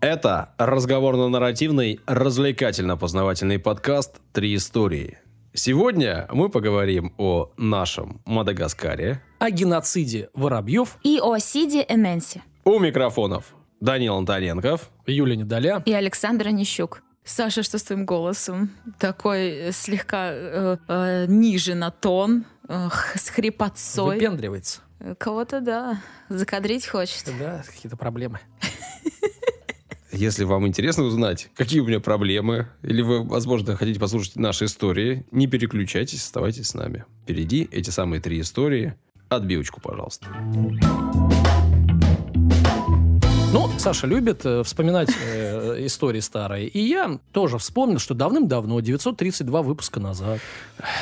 Это разговорно-нарративный, развлекательно-познавательный подкаст «Три истории». Сегодня мы поговорим о нашем Мадагаскаре. О геноциде воробьев. И о Сиде Эненси. У микрофонов Данил Антоненков. Юлия Недоля. И Александр Онищук. Саша, что с твоим голосом? Такой э, слегка э, э, ниже на тон, э, с хрипотцой. Выпендривается. Кого-то, да, закадрить хочет. Да, какие-то проблемы. Если вам интересно узнать, какие у меня проблемы, или вы, возможно, хотите послушать наши истории, не переключайтесь, оставайтесь с нами. Впереди эти самые три истории. Отбивочку, пожалуйста. Ну, Саша любит э, вспоминать э, истории старые. И я тоже вспомнил, что давным-давно, 932 выпуска назад,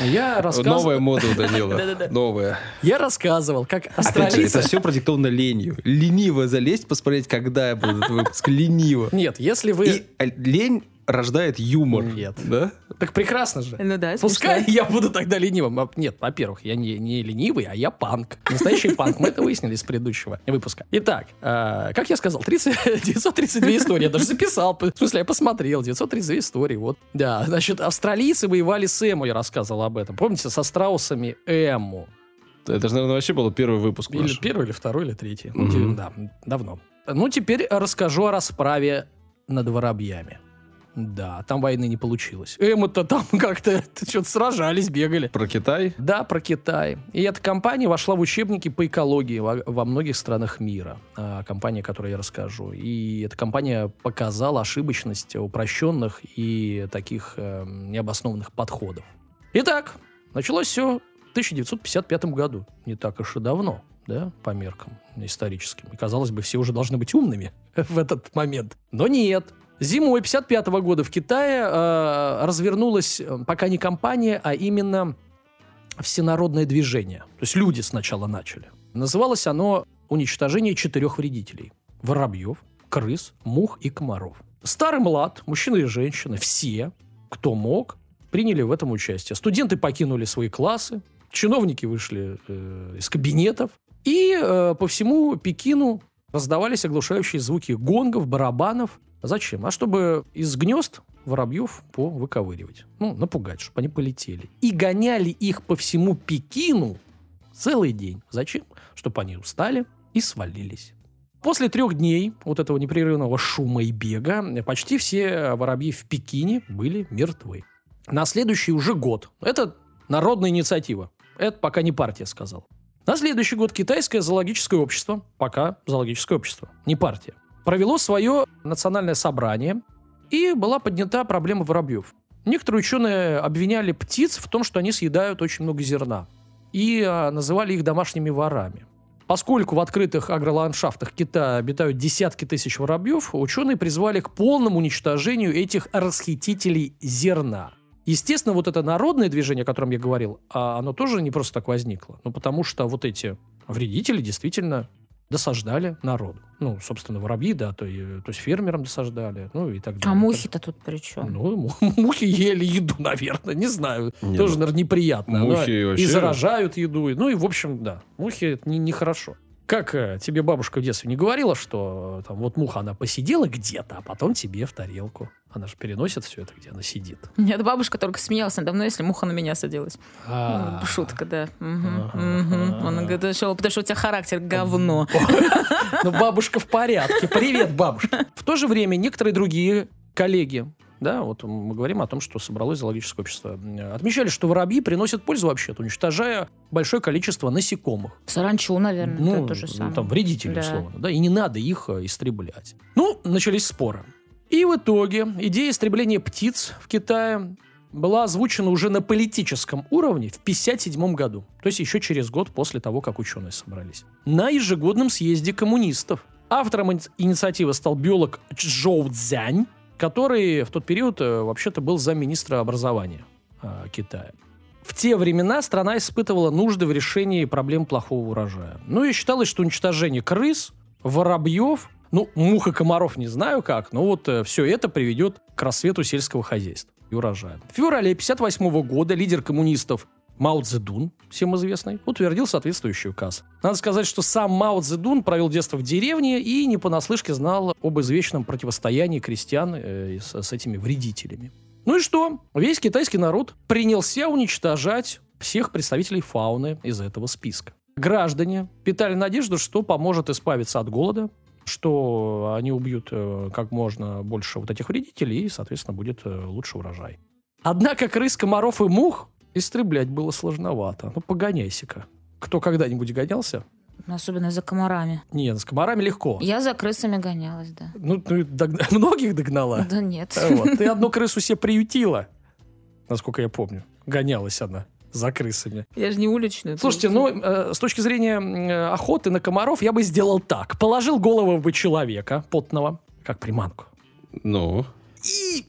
я рассказывал... Новая мода у Данила. Новая. Я рассказывал, как австралийцы... это все продиктовано ленью. Лениво залезть, посмотреть, когда был этот выпуск. Лениво. Нет, если вы... Э, лень рождает юмор. Нет. Да? Так прекрасно же. Ну да, Пускай смешно. я буду тогда ленивым. А, Нет, во-первых, я не, не ленивый, а я панк. Настоящий панк. Мы это выяснили из предыдущего выпуска. Итак, э, как я сказал, 30, 932 истории. Я даже записал. В смысле, я посмотрел. 932 истории. Вот. Да, значит, австралийцы воевали с Эму, я рассказывал об этом. Помните, со страусами Эму. Это же, наверное, вообще был первый выпуск Или наш. первый, или второй, или третий. Ну, Мгм. те- Да, давно. Ну, теперь расскажу о расправе над воробьями. Да, там войны не получилось. Эму-то там как-то что-то сражались, бегали. Про Китай? Да, про Китай. И эта компания вошла в учебники по экологии во, во многих странах мира. А, компания, о которой я расскажу. И эта компания показала ошибочность упрощенных и таких э, необоснованных подходов. Итак, началось все в 1955 году. Не так уж и давно, да, по меркам историческим. И, казалось бы, все уже должны быть умными в этот момент. Но нет. Зимой 55 года в Китае э, развернулась э, пока не компания, а именно всенародное движение. То есть люди сначала начали. Называлось оно «Уничтожение четырех вредителей». Воробьев, крыс, мух и комаров. Старый млад, мужчины и женщины, все, кто мог, приняли в этом участие. Студенты покинули свои классы, чиновники вышли э, из кабинетов, и э, по всему Пекину раздавались оглушающие звуки гонгов, барабанов. Зачем? А чтобы из гнезд воробьев повыковыривать. Ну, напугать, чтобы они полетели. И гоняли их по всему Пекину целый день. Зачем? Чтобы они устали и свалились. После трех дней вот этого непрерывного шума и бега почти все воробьи в Пекине были мертвы. На следующий уже год. Это народная инициатива. Это пока не партия сказала. На следующий год китайское зоологическое общество, пока зоологическое общество, не партия, провело свое национальное собрание, и была поднята проблема воробьев. Некоторые ученые обвиняли птиц в том, что они съедают очень много зерна, и а, называли их домашними ворами. Поскольку в открытых агроландшафтах Китая обитают десятки тысяч воробьев, ученые призвали к полному уничтожению этих расхитителей зерна. Естественно, вот это народное движение, о котором я говорил, а оно тоже не просто так возникло. Ну, потому что вот эти вредители действительно досаждали народу. Ну, собственно, воробьи, да, то, и- то есть фермерам досаждали, ну и так далее. А мухи-то тут при чем? Ну, му- мухи ели еду, наверное, не знаю. Не, Тоже, ну, наверное, неприятно. мухи Но вообще- И заражают еду. Ну и, в общем, да, мухи это не- нехорошо. Как э, тебе бабушка в детстве не говорила, что э, там вот муха, она посидела где-то, а потом тебе в тарелку. Она же переносит все это, где она сидит. Нет, бабушка только смеялась надо мной, если муха на меня садилась. А. Ну, Шутка, да. Он говорит, потому что у тебя характер говно. Ну, бабушка в порядке. Привет, бабушка. В то же время некоторые другие коллеги, да, вот мы говорим о том, что собралось зоологическое общество, отмечали, что воробьи приносят пользу вообще-то, уничтожая большое количество насекомых. Саранчу, наверное, Ну, это то же ну, самое. там вредители, Да. условно, да, и не надо их э, истреблять. Ну, начались споры. И в итоге идея истребления птиц в Китае была озвучена уже на политическом уровне в 1957 году. То есть еще через год после того, как ученые собрались. На ежегодном съезде коммунистов. Автором ини- инициативы стал биолог Чжоу Цзянь, который в тот период э, вообще-то был замминистра образования э, Китая. В те времена страна испытывала нужды в решении проблем плохого урожая. Ну и считалось, что уничтожение крыс, воробьев, ну, мух и комаров не знаю как, но вот все это приведет к рассвету сельского хозяйства и урожая. В феврале 1958 года лидер коммунистов Мао Цзэдун, всем известный, утвердил соответствующий указ. Надо сказать, что сам Мао Цзэдун провел детство в деревне и не понаслышке знал об извечном противостоянии крестьян э, с, с этими вредителями. Ну и что? Весь китайский народ принялся уничтожать всех представителей фауны из этого списка. Граждане питали надежду, что поможет избавиться от голода, что они убьют э, как можно больше вот этих вредителей, и, соответственно, будет э, лучше урожай. Однако крыс, комаров и мух истреблять было сложновато. Ну, погоняйся-ка. Кто когда-нибудь гонялся? Особенно за комарами. Нет, с комарами легко. Я за крысами гонялась, да. Ну, ты дог- многих догнала. Да нет. А вот. Ты одну крысу себе приютила, насколько я помню. Гонялась она за крысами. Я же не уличную. Слушайте, ну, э, с точки зрения э, охоты на комаров, я бы сделал так. Положил голову бы человека потного, как приманку, Ну, и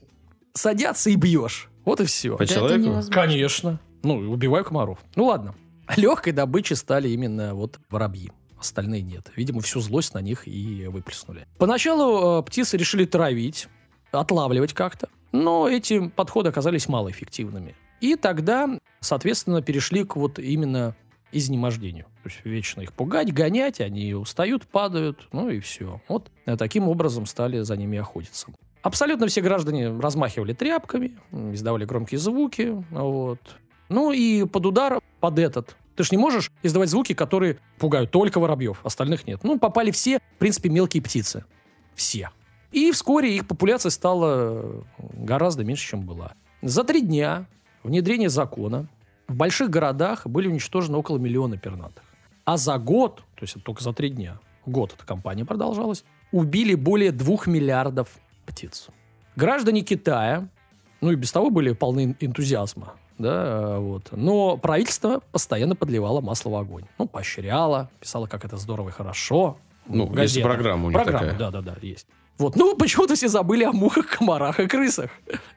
садятся и бьешь. Вот и все. по человеку? Конечно. Ну, и убиваю комаров. Ну, ладно. Легкой добычей стали именно вот воробьи. Остальные нет. Видимо, всю злость на них и выплеснули. Поначалу э, птицы решили травить, отлавливать как-то. Но эти подходы оказались малоэффективными. И тогда, соответственно, перешли к вот именно изнемождению. То есть вечно их пугать, гонять, они устают, падают, ну и все. Вот э, таким образом стали за ними охотиться. Абсолютно все граждане размахивали тряпками, издавали громкие звуки, вот. Ну и под удар, под этот. Ты ж не можешь издавать звуки, которые пугают только воробьев, остальных нет. Ну, попали все, в принципе, мелкие птицы. Все. И вскоре их популяция стала гораздо меньше, чем была. За три дня внедрения закона в больших городах были уничтожены около миллиона пернатых. А за год, то есть это только за три дня, год эта кампания продолжалась, убили более двух миллиардов птиц. Граждане Китая, ну и без того были полны энтузиазма, да, вот. Но правительство постоянно подливало масло в огонь. Ну, поощряло, писало, как это здорово и хорошо. Ну, в есть программа у них Программа, такая. да-да-да, есть. Вот, ну, почему-то все забыли о мухах, комарах и крысах.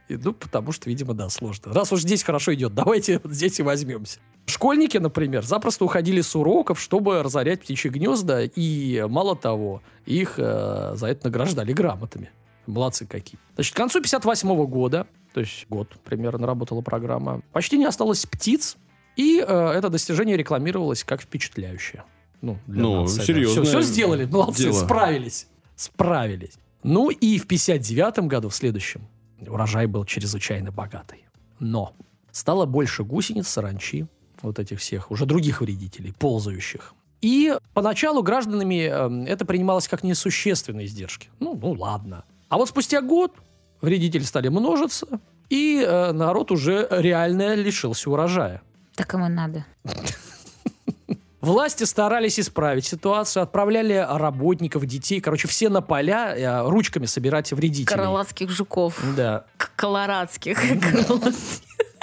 И, ну, потому что, видимо, да, сложно. Раз уж здесь хорошо идет, давайте вот здесь и возьмемся. Школьники, например, запросто уходили с уроков, чтобы разорять птичьи гнезда, и, мало того, их э, за это награждали грамотами. Молодцы какие. Значит, к концу 58 года, то есть год примерно работала программа, почти не осталось птиц, и э, это достижение рекламировалось как впечатляющее. Ну, для Ну, нации, да. серьезное Все, сделали, молодцы, дело. справились. Справились. Ну и в 59 году, в следующем, урожай был чрезвычайно богатый. Но стало больше гусениц, саранчи, вот этих всех, уже других вредителей, ползающих. И поначалу гражданами э, это принималось как несущественные издержки. Ну, ну ладно. А вот спустя год вредители стали множиться, и э, народ уже реально лишился урожая. Так им и надо. Власти старались исправить ситуацию, отправляли работников, детей, короче, все на поля э, ручками собирать вредителей. Каралатских жуков. Да. К- Колорадских.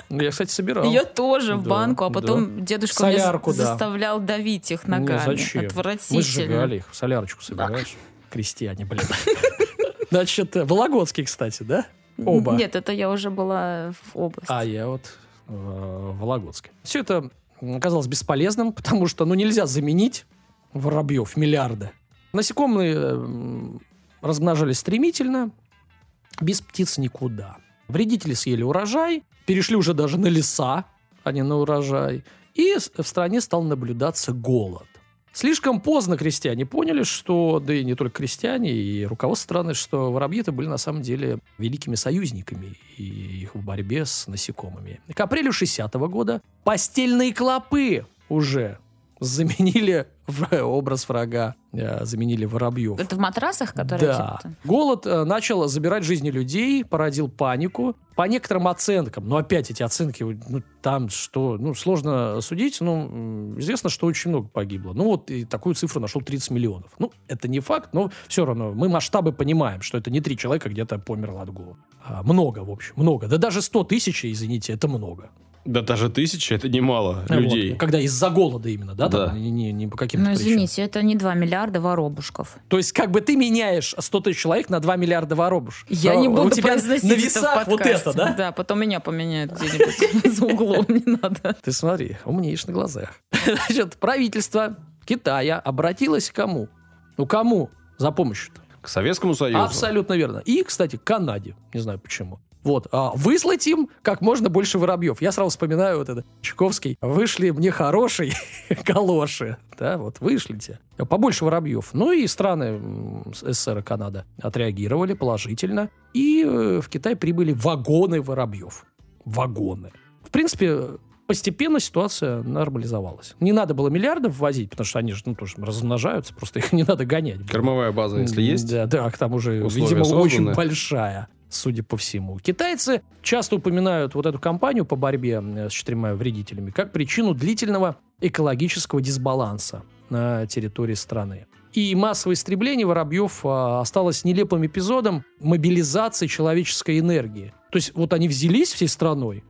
Ну, Я, кстати, собирал. Ее тоже в банку, а потом дедушка меня заставлял давить их Ну, ногами. зачем? Мы Отвратительно. сжигали их. Солярочку собираешь. Крестьяне, блин. Значит, э, Вологодский, кстати, да? Оба. Нет, это я уже была в области. А я вот э, в Вологодске. Все это оказалось бесполезным, потому что ну нельзя заменить воробьев миллиарды. Насекомые м, размножались стремительно, без птиц никуда. Вредители съели урожай, перешли уже даже на леса, а не на урожай. И в стране стал наблюдаться голод. Слишком поздно крестьяне поняли, что, да и не только крестьяне, и руководство страны, что воробьи-то были на самом деле великими союзниками и их в борьбе с насекомыми. К апрелю 60 года постельные клопы уже заменили образ врага, э, заменили воробьев. Это в матрасах, которые Да. типа, Голод э, начал забирать жизни людей, породил панику. По некоторым оценкам, но опять эти оценки, ну, там что, ну, сложно судить, но известно, что очень много погибло. Ну, вот и такую цифру нашел 30 миллионов. Ну, это не факт, но все равно мы масштабы понимаем, что это не три человека где-то померло от голода. А, много, в общем, много. Да даже 100 тысяч, извините, это много. Да даже тысяча это немало Вот, людей. когда из-за голода именно, да? там, Да. не, не- не по каким-то Ну, причинам. извините, это не 2 миллиарда воробушков. То есть, как бы ты меняешь 100 тысяч человек на 2 миллиарда воробуш. Я Но не буду у тебя произносить на это в весах вот подкасте. это, да? Да, потом меня поменяют где-нибудь за углом, не надо. Ты смотри, умнеешь на глазах. Значит, правительство Китая обратилось к кому? Ну, кому за помощью-то? К Советскому Союзу. Абсолютно верно. И, кстати, к Канаде. Не знаю почему. Вот. А выслать им как можно больше воробьев. Я сразу вспоминаю вот это. Чуковский. Вышли мне хорошие галоши. Да, вот вышлите. Побольше воробьев. Ну и страны СССР и Канада отреагировали положительно. И э, в Китай прибыли вагоны воробьев. Вагоны. В принципе, постепенно ситуация нормализовалась. Не надо было миллиардов ввозить, потому что они же ну, тоже размножаются, просто их не надо гонять. Кормовая база, если есть. Да, да, там уже, условия видимо, созданы. очень большая, судя по всему. Китайцы часто упоминают вот эту кампанию по борьбе э, с четырьмя вредителями как причину длительного экологического дисбаланса на территории страны. И массовое истребление воробьев а, осталось нелепым эпизодом мобилизации человеческой энергии. То есть вот они взялись всей страной,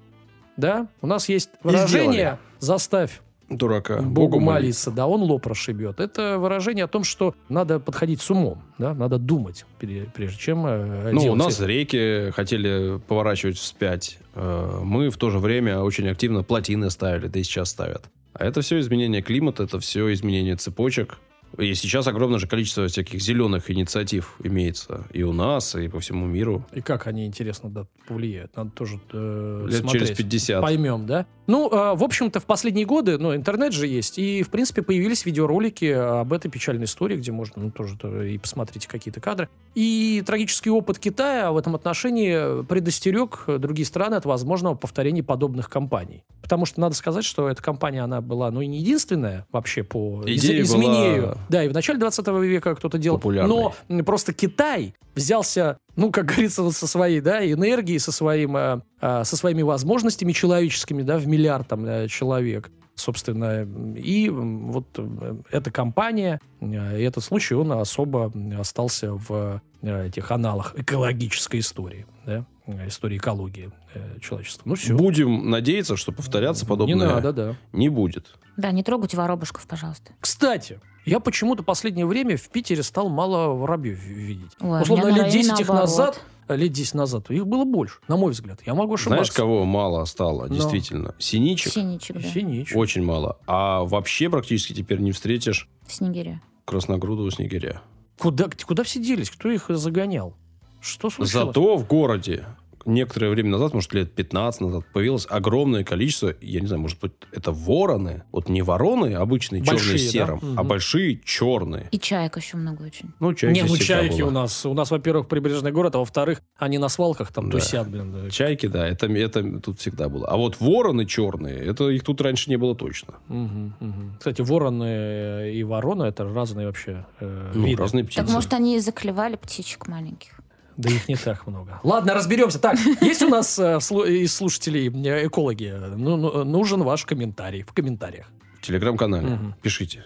да, у нас есть выражение. «заставь Дурака. Богу молиться, да, он лоб расшибет. Это выражение о том, что надо подходить с умом, да, надо думать, прежде чем э, Ну, у нас это. реки хотели поворачивать вспять. Э, Мы в то же время очень активно плотины ставили, да и сейчас ставят. А это все изменение климата, это все изменение цепочек. И сейчас огромное же количество всяких зеленых инициатив имеется и у нас, и по всему миру. И как они, интересно, да, повлияют? Надо тоже э, Лет смотреть. через 50. Поймем, да? Ну, э, в общем-то, в последние годы, ну, интернет же есть, и, в принципе, появились видеоролики об этой печальной истории, где можно, ну, тоже то и посмотреть какие-то кадры. И трагический опыт Китая в этом отношении предостерег другие страны от возможного повторения подобных кампаний. Потому что надо сказать, что эта кампания, она была, ну, и не единственная вообще по из- Идея изменению. была Да, и в начале 20 века кто-то делал. популярной. Но просто Китай взялся, ну, как говорится, вот со своей, да, энергией, со, своим, э, э, со своими возможностями человеческими, да, в миллиард там э, человек, собственно. И вот э, эта компания, и этот случай, он особо остался в этих аналах экологической истории, да, истории экологии э, человечества. Ну, все. Будем надеяться, что повторяться подобное Не надо, да. не будет. Да, не трогайте воробушков, пожалуйста. Кстати, я почему-то последнее время в Питере стал мало воробьев видеть. Ой, Условно, лет районе 10 их назад, лет 10 назад, их было больше, на мой взгляд. Я могу ошибаться. Знаешь, кого мало стало, Но. действительно? Синичек Синичек, да. Синич. очень мало. А вообще практически теперь не встретишь Снегиря. красногрудого снегиря. Куда, куда все делись? Кто их загонял? Что случилось? Зато в городе некоторое время назад, может, лет 15 назад, появилось огромное количество, я не знаю, может быть, это вороны. Вот не вороны обычные, Большие, черные с да? серым, а Мгм. большие черные. И чаек еще много очень. Ну, чайки Не, ну чайки было. у нас. У нас, во-первых, прибрежный город, а во-вторых, они на свалках там Да. тусят, блин. да. Чайки, да, это, это тут всегда было. А вот вороны черные, это их тут раньше не было точно. Мгм, мгм. Кстати, вороны и ворона это разные вообще э, Ну, виды. разные птицы. Так может они и заклевали птичек маленьких? Да их не так много. Ладно, разберемся. Так, есть у нас э, слу- из слушателей э, экологи? Ну, ну, нужен ваш комментарий в комментариях. В телеграм-канале. Мгм. Пишите.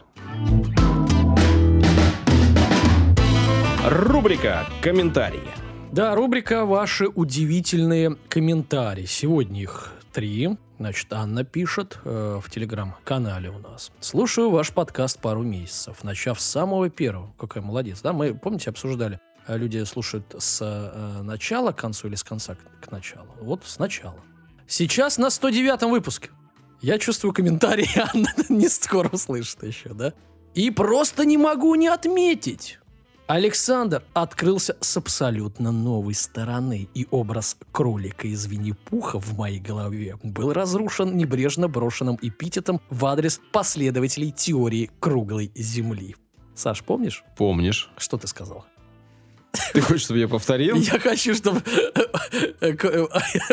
Рубрика «Комментарии». Да, рубрика «Ваши удивительные комментарии». Сегодня их три. Значит, Анна пишет э, в телеграм-канале у нас. Слушаю ваш подкаст пару месяцев, начав с самого первого. Какая молодец, да? Мы, помните, обсуждали, э, люди слушают с э, начала к концу или с конца к, началу. Вот с начала. Сейчас на 109-м выпуске. Я чувствую комментарии, Анна не скоро услышит еще, да? И просто не могу не отметить. Александр открылся с абсолютно новой стороны, и образ кролика из Винни-Пуха в моей голове был разрушен небрежно брошенным эпитетом в адрес последователей теории круглой земли. Саш, помнишь, Помнишь? что ты сказал? Ты хочешь, чтобы я повторил? Я хочу, чтобы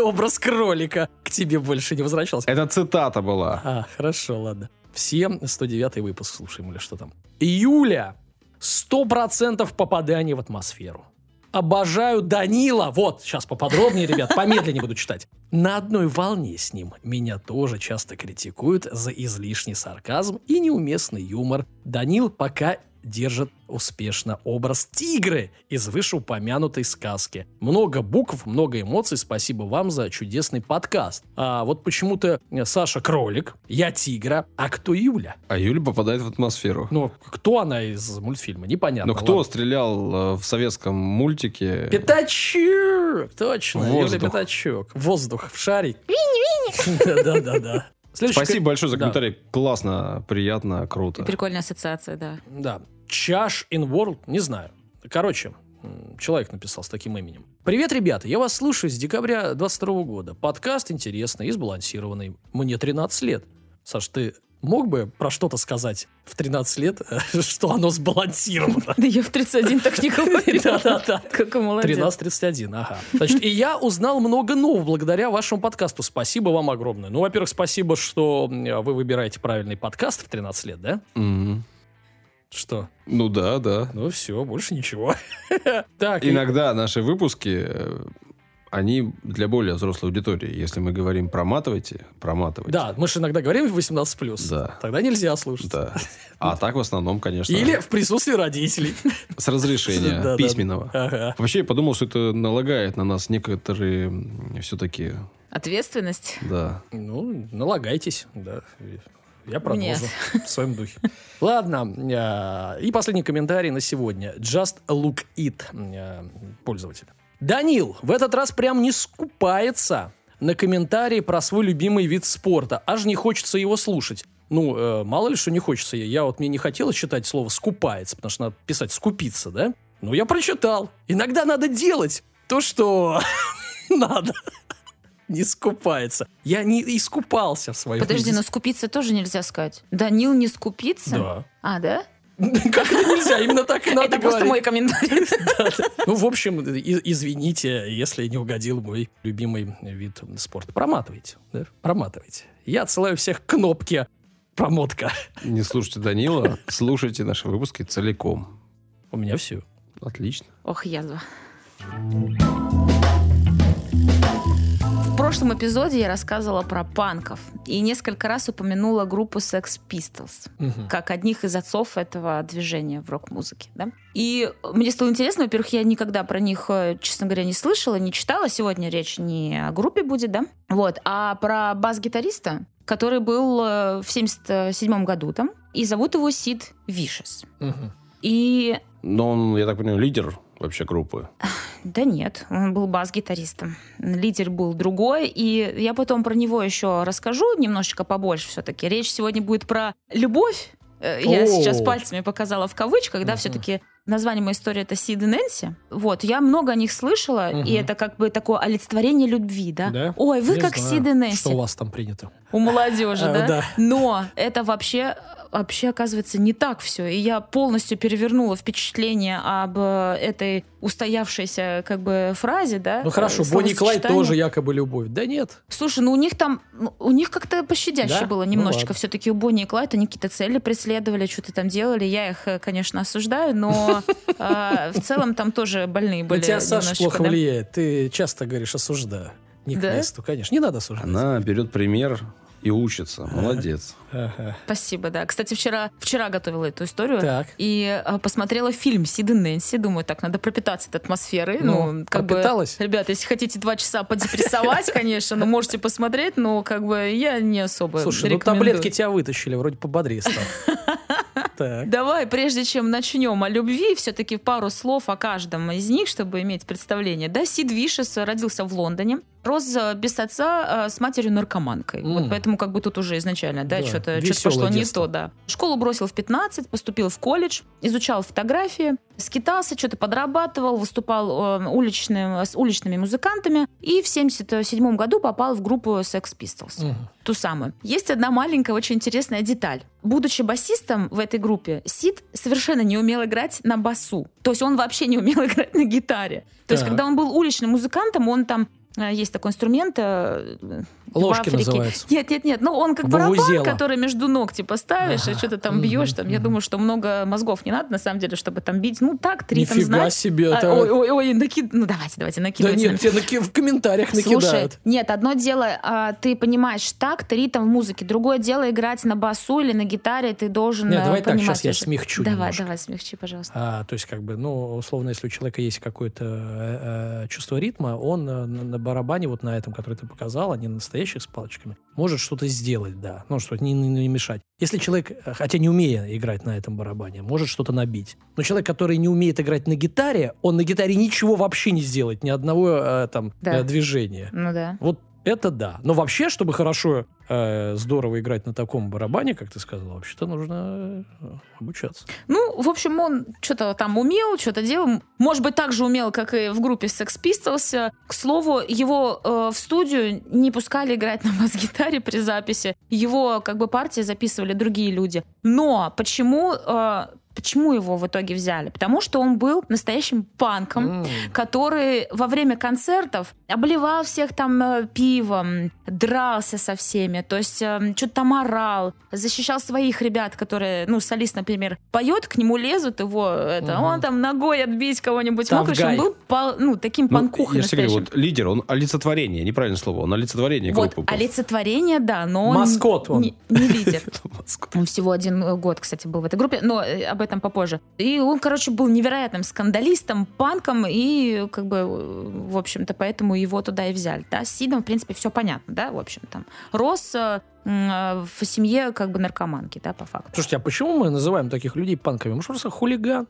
образ кролика к тебе больше не возвращался. Это цитата была. А, хорошо, ладно. Все 109 выпуск слушаем или что там. Июля. 100% попадания в атмосферу. Обожаю Данила. Вот, сейчас поподробнее, ребят, помедленнее буду читать. На одной волне с ним. Меня тоже часто критикуют за излишний сарказм и неуместный юмор. Данил пока держит успешно образ тигры из вышеупомянутой сказки. Много букв, много эмоций. Спасибо вам за чудесный подкаст. А вот почему-то э, Саша кролик, я тигра, а кто Юля? А Юля попадает в атмосферу. Ну, кто она из мультфильма? Непонятно. Но кто ладно. стрелял э, в советском мультике? Пятачок! Точно, Юля Воздух. Пятачок. Воздух в шарик. Винни-винни! Да-да-да. Следующий Спасибо большое за Да. комментарий. Классно, приятно, круто. Прикольная ассоциация, да. Да. Чаш in World, не знаю. Короче, Человек написал с таким именем. Привет, ребята, я вас слушаю с декабря 22 года. Подкаст интересный и сбалансированный. Мне 13 лет. Саш, ты мог бы про что-то сказать в 13 лет, что оно сбалансировано? Да я в 31 так не говорю. Да-да-да. Какой молодец. 13.31, ага. Значит, и я узнал много нового благодаря вашему подкасту. Спасибо вам огромное. Ну, во-первых, спасибо, что м, вы выбираете правильный подкаст в 13 лет, да? Что? Ну да, да. Ну, все, больше ничего. Так, и- Иногда наши выпуски, э, они для более взрослой аудитории. Если мы говорим проматывайте, проматывайте. Да, мы же иногда говорим 18+. Да. Тогда нельзя слушать. Да. А так в основном, конечно, Или в присутствии родителей. с разрешения письменного. Ага. Вообще, я подумал, что это налагает на нас некоторые все-таки, Ответственность. да. Ну, налагайтесь, да. Я продолжу Нет. в своем духе. Ладно, э, и последний комментарий на сегодня. Just look it, э, пользователь. Данил в этот раз прям не скупается на комментарии про свой любимый вид спорта. Аж не хочется его слушать. Ну, э, мало ли что не хочется. Я вот мне не хотелось читать слово «скупается», потому что надо писать «скупиться», да? Ну, я прочитал. Иногда надо делать то, что надо. Не скупается. Я не искупался в своем Подожди, но скупиться тоже нельзя сказать. Данил не скупится? Да. А, да? Как это нельзя? Именно так и надо Это просто мой комментарий. Ну, в общем, извините, если не угодил мой любимый вид спорта. Проматывайте, да? Проматывайте. Я отсылаю всех к кнопке промотка. Не слушайте Данила, слушайте наши выпуски целиком. У меня все. Отлично. Ох, язва. В прошлом эпизоде я рассказывала про панков и несколько раз упомянула группу Sex Pistols как одних из отцов этого движения в рок-музыке. Да? И мне стало интересно, во-первых, я никогда про них, э, честно говоря, не слышала, не читала. Сегодня речь не о группе будет, да? Вот, а про бас-гитариста, который был э, в 77 году там, и зовут его Сид Вишес. И Но он, я так понимаю, лидер вообще группы. да нет, он был бас-гитаристом. Лидер был другой, и я потом про него еще расскажу немножечко побольше все-таки. Речь сегодня будет про любовь. Э, Я О. сейчас пальцами показала в кавычках, да, все-таки название моей истории это Сид и Нэнси. Вот, я много о них слышала, и это как бы такое олицетворение любви, да? Да? Ой, вы как знаю, Сид и Нэнси. Что у вас там принято? У молодежи, да? да. Но это вообще, вообще оказывается не так все. И я полностью перевернула впечатление об э, этой устоявшейся как бы фразе, да? Ну хорошо, э, Бонни и Клайд тоже якобы любовь. Да нет. Слушай, ну у них там, ну, у них как-то пощадяще Да? было Ну немножечко. ладно. Все-таки у Бонни и Клайд они какие-то цели преследовали, что-то там делали. Я их, э, конечно, осуждаю, но э, в целом там тоже больные На были. тебя Саша плохо влияет. Ты часто говоришь осуждаю. Не к месту, конечно. Не надо осуждать. Она берет пример и учится. Молодец. Ага. Спасибо, да. Кстати, вчера, вчера готовила эту историю. Так. И э, посмотрела фильм Сид и Нэнси. Думаю, так, надо пропитаться этой атмосферой. Ну, Ну, как пропиталась? бы, ребята, если хотите два часа подепрессовать, конечно, ну, можете посмотреть, но как бы я не особо Слушай, ну таблетки тебя вытащили, вроде пободрее стал. Так. Давай, прежде чем начнем о любви, все-таки пару слов о каждом из них, чтобы иметь представление. Да, Сид Вишес родился в Лондоне, рос э, без отца э, с матерью-наркоманкой. М. Вот поэтому как бы тут уже изначально, да, Да, что-то пошло не детство. то, да. Школу бросил в 15, поступил в колледж, изучал фотографии, скитался, что-то подрабатывал, выступал э, уличным, с уличными музыкантами и в 77 году попал в группу Sex Pistols Мгм. ту самую. Есть одна маленькая, очень интересная деталь. Будучи басистом в этой группе, Сид совершенно не умел играть на басу. То есть он вообще не умел играть на гитаре. То есть Так. когда он был уличным музыкантом, он там есть такой инструмент. э, Ложки Африке. называются. Нет, нет, нет. Ну, он как барабан, Вувузела. который между ног типа ставишь, Ага. что-то там бьешь. Там. Я думаю, что много мозгов не надо, на самом деле, чтобы там бить. Ну, так, три там Нифига знать. себе. А, это- ой, ой, ой, накид... Ну, давайте, давайте, Да накидывайте. нет, тебе наки- в комментариях Слушай, накидают. нет, одно дело, а, ты понимаешь такт, ритм в музыке. Другое дело играть на басу или на гитаре. Ты должен Нет, э, давай так, сейчас я уже. смягчу Давай, немножко. давай, смягчи, пожалуйста. А, то есть, как бы, ну, условно, если у человека есть какое-то э, э, чувство ритма, он э, на, на барабане, вот на этом, который ты показал, а не на настоящих с палочками, может что-то сделать, да. Ну, что не, не- не мешать. Если человек, э, хотя не умея играть на этом барабане, может что-то набить. Но человек, который не умеет играть на гитаре, он на гитаре ничего вообще не сделает, ни одного э, там Да. э, движения. Ну да. Вот Это да. Но вообще, чтобы хорошо, э, здорово играть на таком барабане, как ты сказал, вообще-то нужно э, обучаться. Ну, в общем, он что-то там умел, что-то делал. Может быть, так же умел, как и в группе Sex Pistols. К слову, его э, в студию не пускали играть на бас-гитаре при записи. Его как бы партии записывали другие люди. Но почему э, Почему его в итоге взяли? Потому что он был настоящим панком, mm. который во время концертов обливал всех там э, пивом, дрался со всеми, то есть э, что-то там орал, защищал своих ребят, которые, ну, солист, например, поет, к нему лезут его, это, mm-hmm. он там ногой отбить кого-нибудь мог, он был ну, таким ну, панкухой я. Говорю, вот лидер, он олицетворение, неправильное слово, он олицетворение вот, группы. олицетворение, да, но он... Маскот он. Не, не лидер. Он всего один год, кстати, был в этой группе, но э, об этом попозже. И он, короче, был невероятным скандалистом, панком, и как бы, в общем-то, поэтому его туда и взяли. Да? С Сидом, в принципе, все понятно, да, в общем, там. Рос э, в семье как бы наркоманки, да, по факту. Слушайте, а почему мы называем таких людей панками? Может, просто хулиган?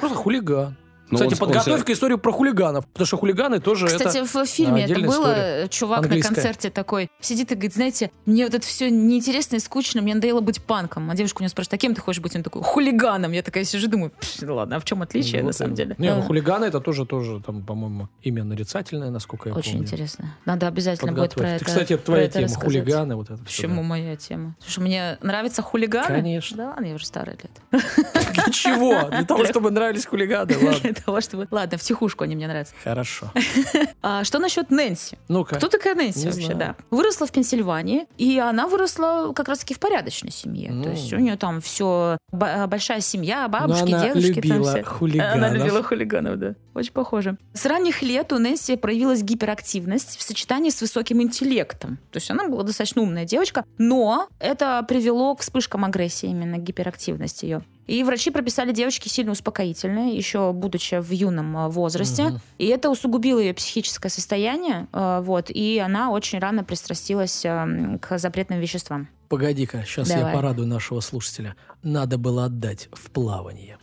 Просто хулиган. Но Кстати, он, подготовь он... к историю про хулиганов, потому что хулиганы тоже Кстати, это в фильме это было, история. чувак Английская. на концерте такой сидит и говорит, знаете, мне вот это все неинтересно и скучно, мне надоело быть панком. А девушка у него спрашивает, а кем ты хочешь быть? Он такой, хулиганом. Я такая сижу, думаю, ладно, а в чем отличие Ну, на вот самом и- деле? Не, ну А, хулиганы это тоже, тоже там, по-моему, имя нарицательное, насколько я Очень помню. интересно. Надо обязательно будет про Подготовь. это Ты, кстати, это твоя тема, рассказать. хулиганы, вот это Почему моя тема? Слушай, мне нравятся хулиганы? Конечно. Да ладно, я уже старая лет. да. Для чего? Для того, чтобы нравились хулиганы, ладно. Того, чтобы... Ладно, в тихушку они мне нравятся. Хорошо. А что насчет Нэнси? Ну-ка. Кто такая Нэнси вообще, знаю. да? Выросла в Пенсильвании, и она выросла как раз-таки в порядочной семье. Ну. То есть у нее там все большая семья, бабушки, она дедушки. там любила все. хулиганов. Она любила хулиганов, да. Очень похоже. С ранних лет у Нэнси проявилась гиперактивность в сочетании с высоким интеллектом. То есть она была достаточно умная девочка, но это привело к вспышкам агрессии, именно гиперактивность ее. И врачи прописали девочке сильно успокоительное, еще будучи в юном а, возрасте. Мгм. И это усугубило ее психическое состояние. а, Вот, и она очень рано пристрастилась а, м, к запретным веществам. Погоди-ка, сейчас я Давай. порадую нашего слушателя. Надо было отдать в плавание.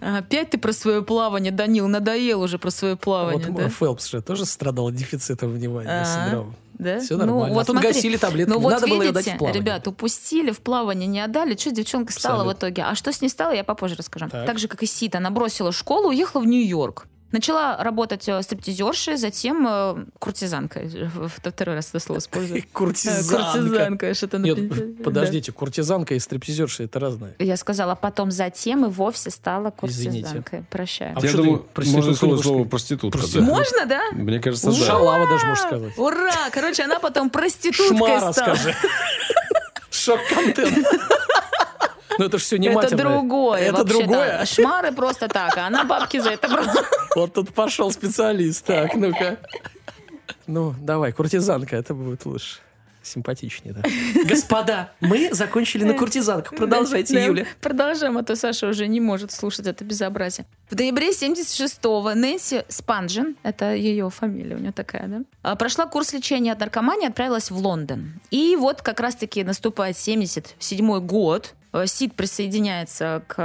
Опять ты про свое плавание, Данил, надоел уже про свое плавание, вот да? Фелпс же тоже страдал дефицитом внимания, А, синдромом. Да? Все нормально. Ну, вот а тут смотри, гасили таблетками. Ну вот Надо было ее видите, дать в плавание. ребят, упустили, в плавание не отдали. Что девчонка стала Абсолютно. в итоге? А что с ней стало, я попозже расскажу. Так. Так, же, как и Сит, она бросила школу, уехала в Нью-Йорк. Начала работать э, стриптизершей, затем э, куртизанкой. Второй раз это слово использую. Э, Куртизанка. Куртизанка, что-то Нет, напи- подождите, куртизанка и стриптизерша это разное. Я сказала, потом затем и вовсе стала Извините. куртизанкой. Прощаю. А Я что думаю, можно не слово, сказать? проститутка. Можно, да? Мне кажется, Ура! да. Шалава даже можно сказать. Ура! Короче, она потом проституткой Шмара, стала. скажи. Шок-контент. Ну это же все не это матерное. другое. Это вообще-то. другое? Шмары просто так, а она бабки за это брала. Вот тут пошел специалист. Так, ну-ка. Ну, давай, куртизанка, это будет лучше. Симпатичнее, да. Господа, мы закончили на куртизанках. Продолжайте, Да, Юля. Продолжаем, а то Саша уже не может слушать это безобразие. В ноябре 76-го Нэнси Спанджин, это ее фамилия, у нее такая, да, а, прошла курс лечения от наркомании, отправилась в Лондон. И вот как раз-таки наступает 77-й год, Сид присоединяется к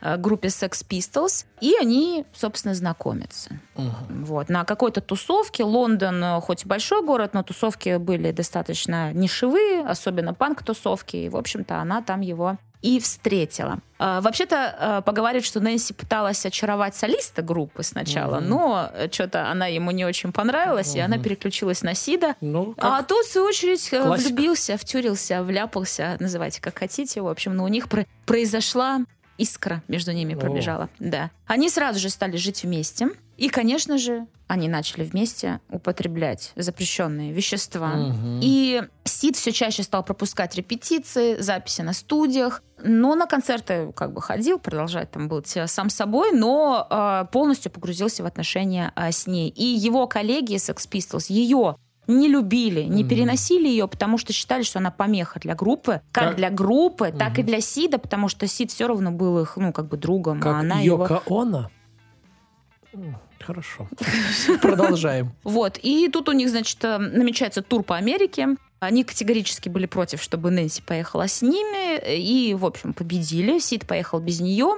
э, группе Sex Pistols, и они, собственно, знакомятся. Вот. На какой-то тусовке. Лондон, э, хоть и большой город, но тусовки были достаточно нишевые, особенно панк-тусовки. И, в общем-то, она там его и встретила. А, Вообще-то э, поговаривают, что Нэнси пыталась очаровать солиста группы сначала, Мгм. но что-то она ему не очень понравилась, и она переключилась на Сида. Ну, А как? тот, в свою очередь, э, Классика. влюбился, втюрился, вляпался, называйте как хотите. В общем, но у них про- произошла искра между ними О. пробежала. Да. Они сразу же стали жить вместе. И, конечно же, они начали вместе употреблять запрещенные вещества. Мгм. И Сид все чаще стал пропускать репетиции, записи на студиях. Но на концерты как бы ходил, продолжает там быть сам собой, но э, полностью погрузился в отношения э, с ней. И его коллеги из Sex Pistols ее не любили, не Мгм. переносили ее, потому что считали, что она помеха для группы. Как Как- для группы, так и для Сида, потому что Сид все равно был их, ну, как бы другом, а Как она его... Йоко Оно? М, Хорошо. Продолжаем. Вот. И тут у них, значит, э, намечается тур по Америке. Они категорически были против, чтобы Нэнси поехала с ними. И, в общем, победили. Сид поехал без нее.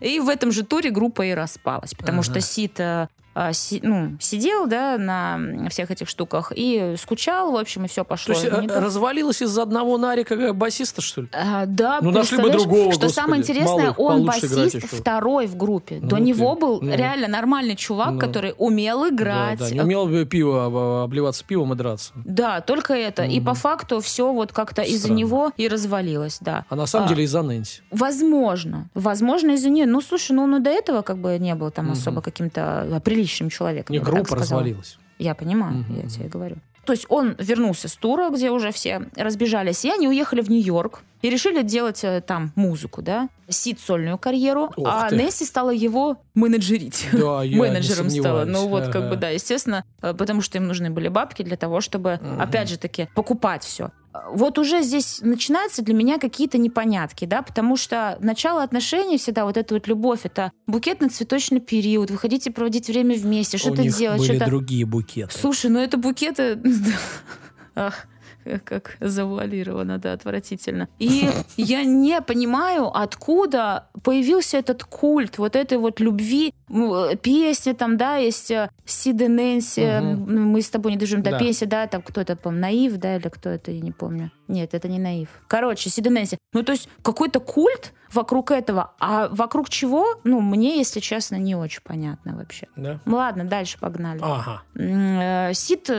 И в этом же туре группа и распалась. Потому Ага. что Сид э, си- ну, сидел, да, на всех этих штуках и скучал, в общем, и все То пошло. есть э, не так. развалилась из-за одного Нарика э, басиста, что ли? А, да, Ну, нашли бы другого, Что господи, самое интересное, малых, он басист второй в группе. Ну До ты, него был ну. реально нормальный чувак, Ну. который умел играть. Да, да, не умел бы пиво, об- обливаться пивом и драться. Да, только это. И по факту все вот как-то из-за него и развалилось, да. А на самом А. деле из-за Нэнси. Возможно. Возможно, из-за нее. Ну, слушай, ну и до этого как бы не был там Мгм. особо каким-то а, приличным человеком. Не, группа развалилась. Я понимаю, Мгм, я тебе говорю. То есть он вернулся с тура, где уже все разбежались, и они уехали в Нью-Йорк и решили делать э, там музыку, да, Сид сольную карьеру, Ух а ты. Несси стала его менеджерить. Да, я менеджером не стала. Ну вот, как бы, да, естественно, э, потому что им нужны были бабки для того, чтобы, Мгм. опять же таки, покупать все. Вот уже здесь начинаются для меня какие-то непонятки, да, потому что начало отношений всегда, вот эта вот любовь, это букетно-цветочный период, вы хотите проводить время вместе, У что-то них делать, были что-то... другие букеты. Слушай, ну это букеты... Ах, как завуалировано, да, отвратительно. И я не понимаю, откуда появился этот культ вот этой вот любви. Э, Песни там, да, есть э, Сид и Нэнси, Мгм. мы с тобой не доживем до Да. песни, да, там кто это, по Наив, да, или кто это, я не помню. Нет, это не Наив. Короче, Сид и Нэнси. Ну, то есть какой-то культ вокруг этого, а вокруг чего, ну, мне, если честно, не очень понятно вообще. Да? Ну, ладно, дальше погнали. Ага. Сид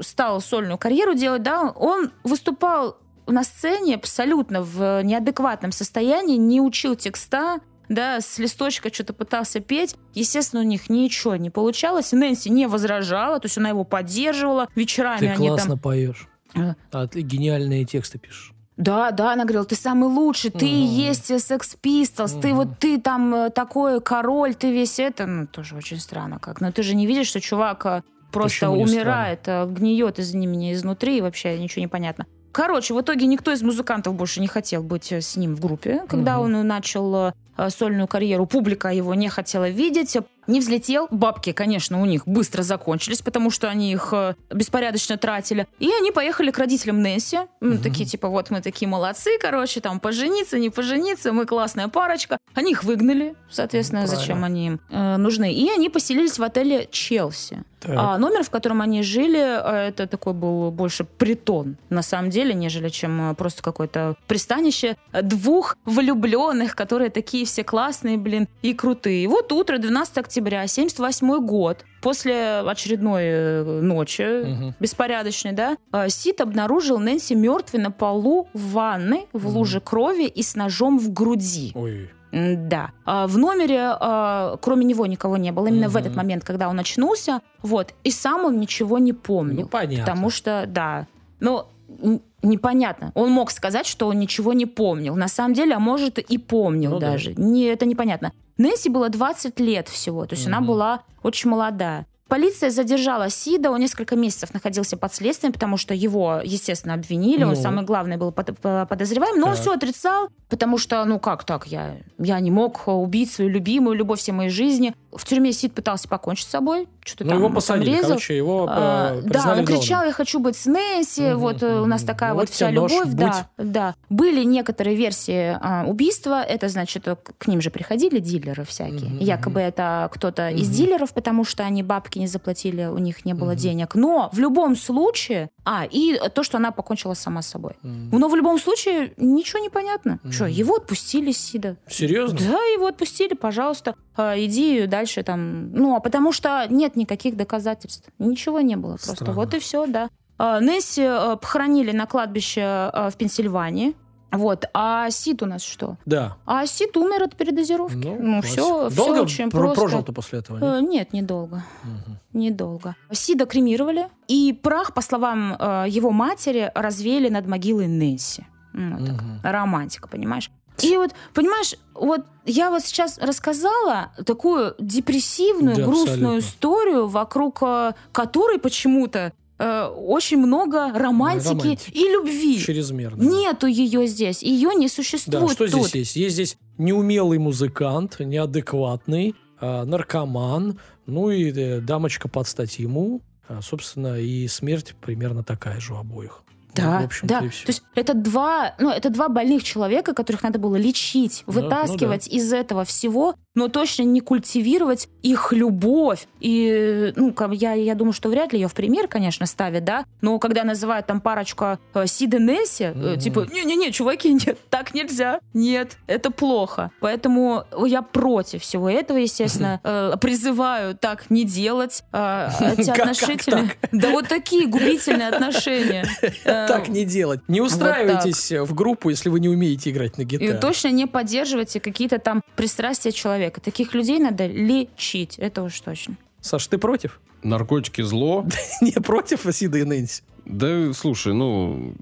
стал сольную карьеру делать, да, он выступал на сцене абсолютно в неадекватном состоянии, не учил текста, да, с листочка что-то пытался петь. Естественно, у них ничего не получалось. Нэнси не возражала, то есть она его поддерживала. Вечерами Ты они классно там... поешь. Э. А ты гениальные тексты пишешь. Да, да, она говорила, ты самый лучший, ты Мгм. есть Sex Pistols, ты Мгм. вот ты там э, такой король, ты весь это, ну, тоже очень странно как. Но ты же не видишь, что чувак э, просто Почему умирает, э, гниет, извини меня, изнутри, и вообще ничего не понятно. Короче, в итоге никто из музыкантов больше не хотел быть э, с ним в группе, когда Мгм. он начал э, сольную карьеру. Публика его не хотела видеть. Не взлетел. Бабки, конечно, у них быстро закончились, потому что они их э, беспорядочно тратили. И они поехали к родителям Нэнси. М, Мгм. Такие, типа, вот мы такие молодцы, короче, там, пожениться, не пожениться, мы классная парочка. Они их выгнали, соответственно, Правильно. зачем они им э, нужны. И они поселились в отеле «Челси». Так. А номер, в котором они жили, э, это такой был больше притон, на самом деле, нежели чем э, просто какое-то пристанище двух влюбленных, которые такие все классные, блин, и крутые. И вот утро, 12 октября, 78 год, после очередной э, ночи, Мгм. беспорядочной, да, э, Сид обнаружил Нэнси мертвой на полу в ванной в Мгм. луже крови и с ножом в груди. Ой. Да. А В номере а, кроме него никого не было. Именно в Мгм. этот момент, когда он очнулся. Вот. И сам он ничего не помнил. Ну, понятно. Потому что, да. Ну, н- непонятно. Он мог сказать, что он ничего не помнил. На самом деле, а может, и помнил Ну да. даже. Не, это непонятно. Нэнси было 20 лет всего. То есть она Мгм. была очень молодая. Полиция задержала Сида, он несколько месяцев находился под следствием, потому что его, естественно, обвинили, он Ну. самый главный был под- по- подозреваем, но он Так. все отрицал, потому что, ну как так, я, я не мог убить свою любимую, любовь всей моей жизни. В тюрьме Сид пытался покончить с собой, что-то Ну, там его посадили, резал. короче, его А, э, да, признали он кричал, я хочу быть с Нэнси, Мгм, вот э, у нас такая Вот вот вся нож, любовь, да, будь. да. Были некоторые версии а, убийства, это значит, э, к ним же приходили дилеры всякие. Мгм, Якобы это кто-то из Мгм. дилеров, потому что они бабки не заплатили, у них не было Мгм. денег. Но в любом случае, а, и то, что она покончила сама с собой. М. Но в любом случае ничего не понятно. Мгм. Что, его отпустили с Сида. Серьезно? Да, его отпустили, пожалуйста. А, иди дальше там. Ну, а потому что нет никаких доказательств. Ничего не было просто. Странно. Вот и все, да. А, Несси а, похоронили на кладбище а, в Пенсильвании. Вот. А Сид у нас что? Да. А Сид умер от передозировки. Ну, классика. все, все Долго очень про- просто. прожил-то после этого? нет? Э, Нет, недолго. Мгм. Недолго. Сида кремировали, и прах, по словам э, его матери, развеяли над могилой Нэнси. Ну, так, Мгм. романтика, понимаешь? И вот, понимаешь, вот я вот сейчас рассказала такую депрессивную, Да, грустную абсолютно. историю, вокруг э, которой почему-то э, очень много романтики Романтики. и любви. Чрезмерно. Нету ее здесь, ее не Да, существует что тут. здесь есть? Есть здесь неумелый музыкант, неадекватный, а, наркоман, ну и э, дамочка под стать ему. А, Собственно, и смерть примерно такая же у обоих. Да, Ну, в общем-то, да. и То есть это два, ну, это два больных человека, которых надо было лечить, Да, ну вытаскивать из этого всего. Но точно не культивировать их любовь. И, ну, я, я думаю, что вряд ли ее в пример, конечно, ставят, да, но когда называют там парочку э, Сид и Несси, mm-hmm. типа, не-не-не, чуваки, нет, так нельзя, нет, это плохо. Поэтому я против всего этого, естественно, mm-hmm. призываю так не делать. Эти отношения... Да вот такие губительные отношения. Так не делать. Не устраивайтесь в группу, если вы не умеете играть на гитаре. И точно не поддерживайте какие-то там пристрастия человека. Таких людей надо лечить, это уж точно. Саш, ты против? Наркотики зло. Не против Сида и Нэнси. Да, слушай, ну,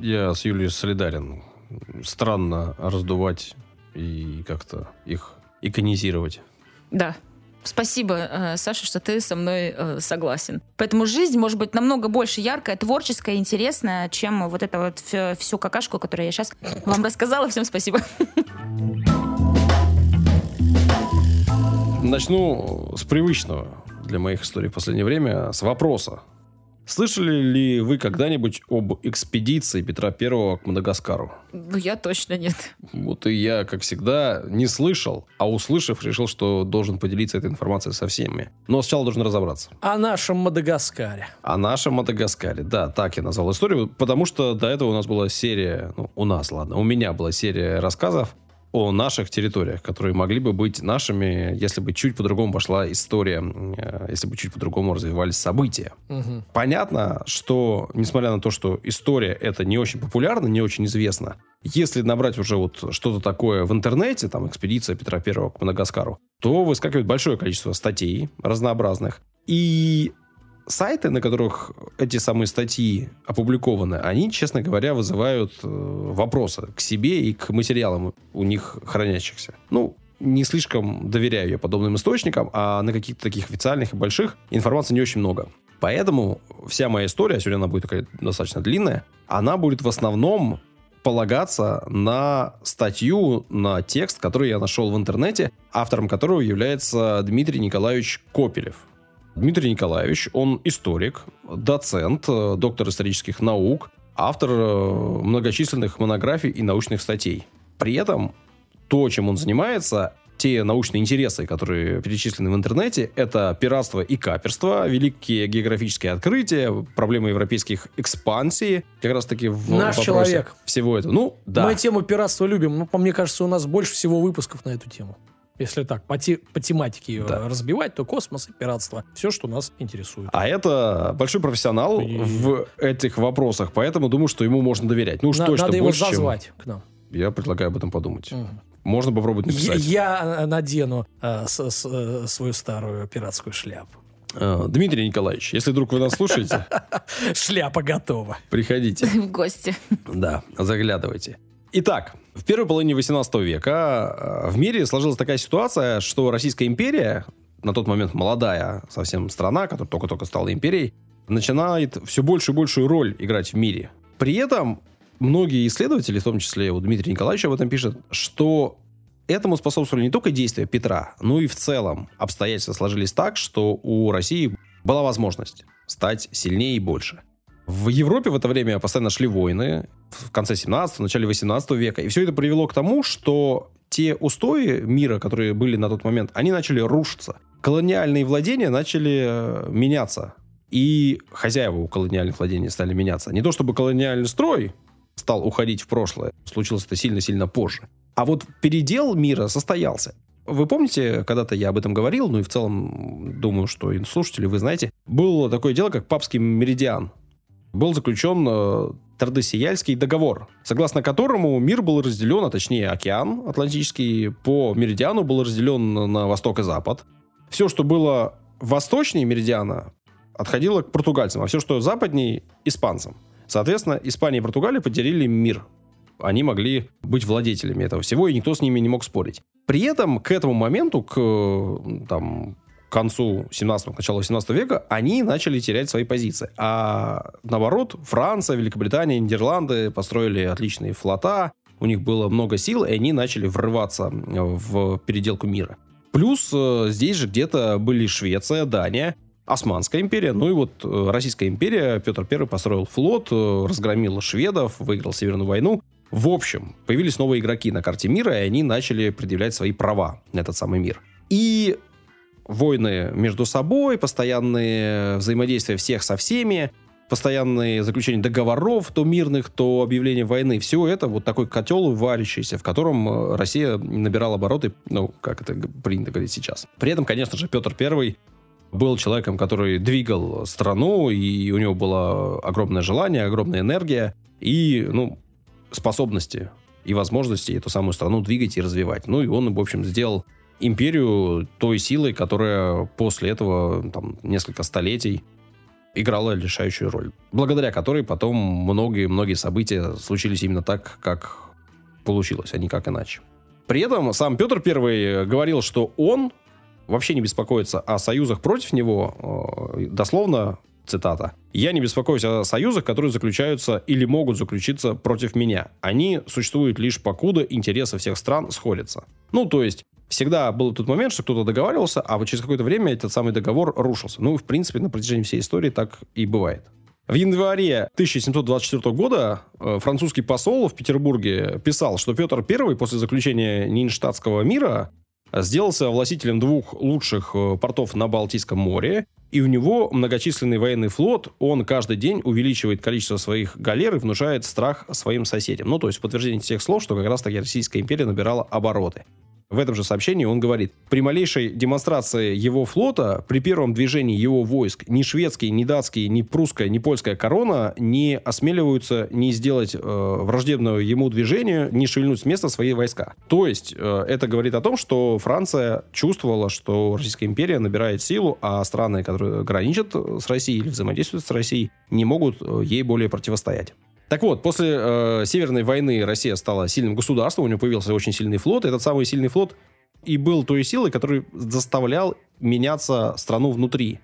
я с Юлией солидарен. Странно раздувать и как-то их иконизировать. Да, Спасибо, э, Саша, что ты со мной э, согласен. Поэтому жизнь может быть намного больше яркая, творческая, интересная, чем вот это вот всю какашку, которую я сейчас вам рассказала. Всем спасибо. Начну с привычного для моих историй в последнее время, с вопроса. Слышали ли вы когда-нибудь об экспедиции Петра Первого к Мадагаскару? Ну, я точно нет. Вот и я, как всегда, не слышал, а услышав, решил, что должен поделиться этой информацией со всеми. Но сначала должен разобраться. О нашем Мадагаскаре. О нашем Мадагаскаре, да, так я назвал историю, потому что до этого у нас была серия, ну, у нас, ладно, у меня была серия рассказов о наших территориях, которые могли бы быть нашими, если бы чуть по-другому пошла история, э, если бы чуть по-другому развивались события. Угу. Понятно, что, несмотря на то, что история это не очень популярна, не очень известна, если набрать уже вот что-то такое в интернете, там, экспедиция Петра Первого к Мадагаскару, то выскакивает большое количество статей разнообразных. И сайты, на которых эти самые статьи опубликованы, они, честно говоря, вызывают э, вопросы к себе и к материалам у них хранящихся. Ну, не слишком доверяю я подобным источникам, а на каких-то таких официальных и больших информации не очень много. Поэтому вся моя история, сегодня она будет такая достаточно длинная, она будет в основном полагаться на статью, на текст, который я нашел в интернете, автором которого является Дмитрий Николаевич Копелев. Дмитрий Николаевич, он историк, доцент, э, доктор исторических наук, автор э, многочисленных монографий и научных статей. При этом то, чем он занимается, те научные интересы, которые перечислены в интернете, это пиратство и каперство, великие географические открытия, проблемы европейских экспансий, как раз таки в Наш человек. всего этого. Ну, да. Мы тему пиратства любим, но, по мне кажется, у нас больше всего выпусков на эту тему. Если так, по, те, по тематике ее да. разбивать, то космос и пиратство. Все, что нас интересует. А это большой профессионал и... в этих вопросах, поэтому думаю, что ему можно доверять. Ну уж На, точно Надо больше, его зазвать чем... к нам. Я предлагаю об этом подумать. Угу. Можно попробовать написать. Я, я надену э, с, с, э, свою старую пиратскую шляпу. Э, Дмитрий Николаевич, если вдруг вы нас слушаете... Шляпа готова. Приходите. В гости. Да, заглядывайте. Итак, в первой половине 18 века э, в мире сложилась такая ситуация, что Российская империя, на тот момент молодая совсем страна, которая только-только стала империей, начинает все большую и большую роль играть в мире. При этом многие исследователи, в том числе вот Дмитрий Николаевич об этом пишет, что этому способствовали не только действия Петра, но и в целом обстоятельства сложились так, что у России была возможность стать сильнее и больше. В Европе в это время постоянно шли войны, в конце 17 начале 18 века. И все это привело к тому, что те устои мира, которые были на тот момент, они начали рушиться. Колониальные владения начали э, меняться. И хозяева у колониальных владений стали меняться. Не то чтобы колониальный строй стал уходить в прошлое. Случилось это сильно-сильно позже. А вот передел мира состоялся. Вы помните, когда-то я об этом говорил, ну и в целом, думаю, что и слушатели, вы знаете, было такое дело, как папский меридиан был заключен э, Тардесияльский договор, согласно которому мир был разделен, а точнее океан Атлантический по меридиану был разделен на восток и запад. Все, что было восточнее меридиана, отходило к португальцам, а все, что западнее – испанцам. Соответственно, Испания и Португалия поделили мир. Они могли быть владетелями этого всего, и никто с ними не мог спорить. При этом к этому моменту, к там, к концу 17-го, началу 18 века, они начали терять свои позиции. А наоборот, Франция, Великобритания, Нидерланды построили отличные флота, у них было много сил, и они начали врываться в переделку мира. Плюс э, здесь же где-то были Швеция, Дания, Османская империя, ну и вот э, Российская империя. Петр I построил флот, э, разгромил шведов, выиграл Северную войну. В общем, появились новые игроки на карте мира, и они начали предъявлять свои права на этот самый мир. И войны между собой, постоянные взаимодействия всех со всеми, постоянные заключения договоров, то мирных, то объявление войны. Все это вот такой котел варящийся, в котором э, Россия набирала обороты, ну, как это принято говорить сейчас. При этом, конечно же, Петр Первый был человеком, который двигал страну, и у него было огромное желание, огромная энергия и, ну, способности и возможности эту самую страну двигать и развивать. Ну, и он, в общем, сделал империю той силой, которая после этого, там, несколько столетий играла решающую роль, благодаря которой потом многие-многие события случились именно так, как получилось, а не как иначе. При этом сам Петр I говорил, что он вообще не беспокоится о союзах против него, э, дословно, цитата, «Я не беспокоюсь о союзах, которые заключаются или могут заключиться против меня. Они существуют лишь покуда интересы всех стран сходятся». Ну, то есть, всегда был тот момент, что кто-то договаривался, а вот через какое-то время этот самый договор рушился. Ну, в принципе, на протяжении всей истории так и бывает. В январе 1724 года э, французский посол в Петербурге писал, что Петр I после заключения Нинштадтского мира сделался властителем двух лучших э, портов на Балтийском море, и у него многочисленный военный флот, он каждый день увеличивает количество своих галер и внушает страх своим соседям. Ну, то есть подтверждение тех слов, что как раз-таки Российская империя набирала обороты. В этом же сообщении он говорит, при малейшей демонстрации его флота, при первом движении его войск, ни шведские, ни датские, ни прусская, ни польская корона не осмеливаются не сделать э, враждебного ему движению, не шевельнуть с места свои войска. То есть э, это говорит о том, что Франция чувствовала, что Российская империя набирает силу, а страны, которые граничат с Россией или взаимодействуют с Россией, не могут э, ей более противостоять. Так вот, после э, Северной войны Россия стала сильным государством, у нее появился очень сильный флот. Этот самый сильный флот и был той силой, который заставлял меняться страну внутри.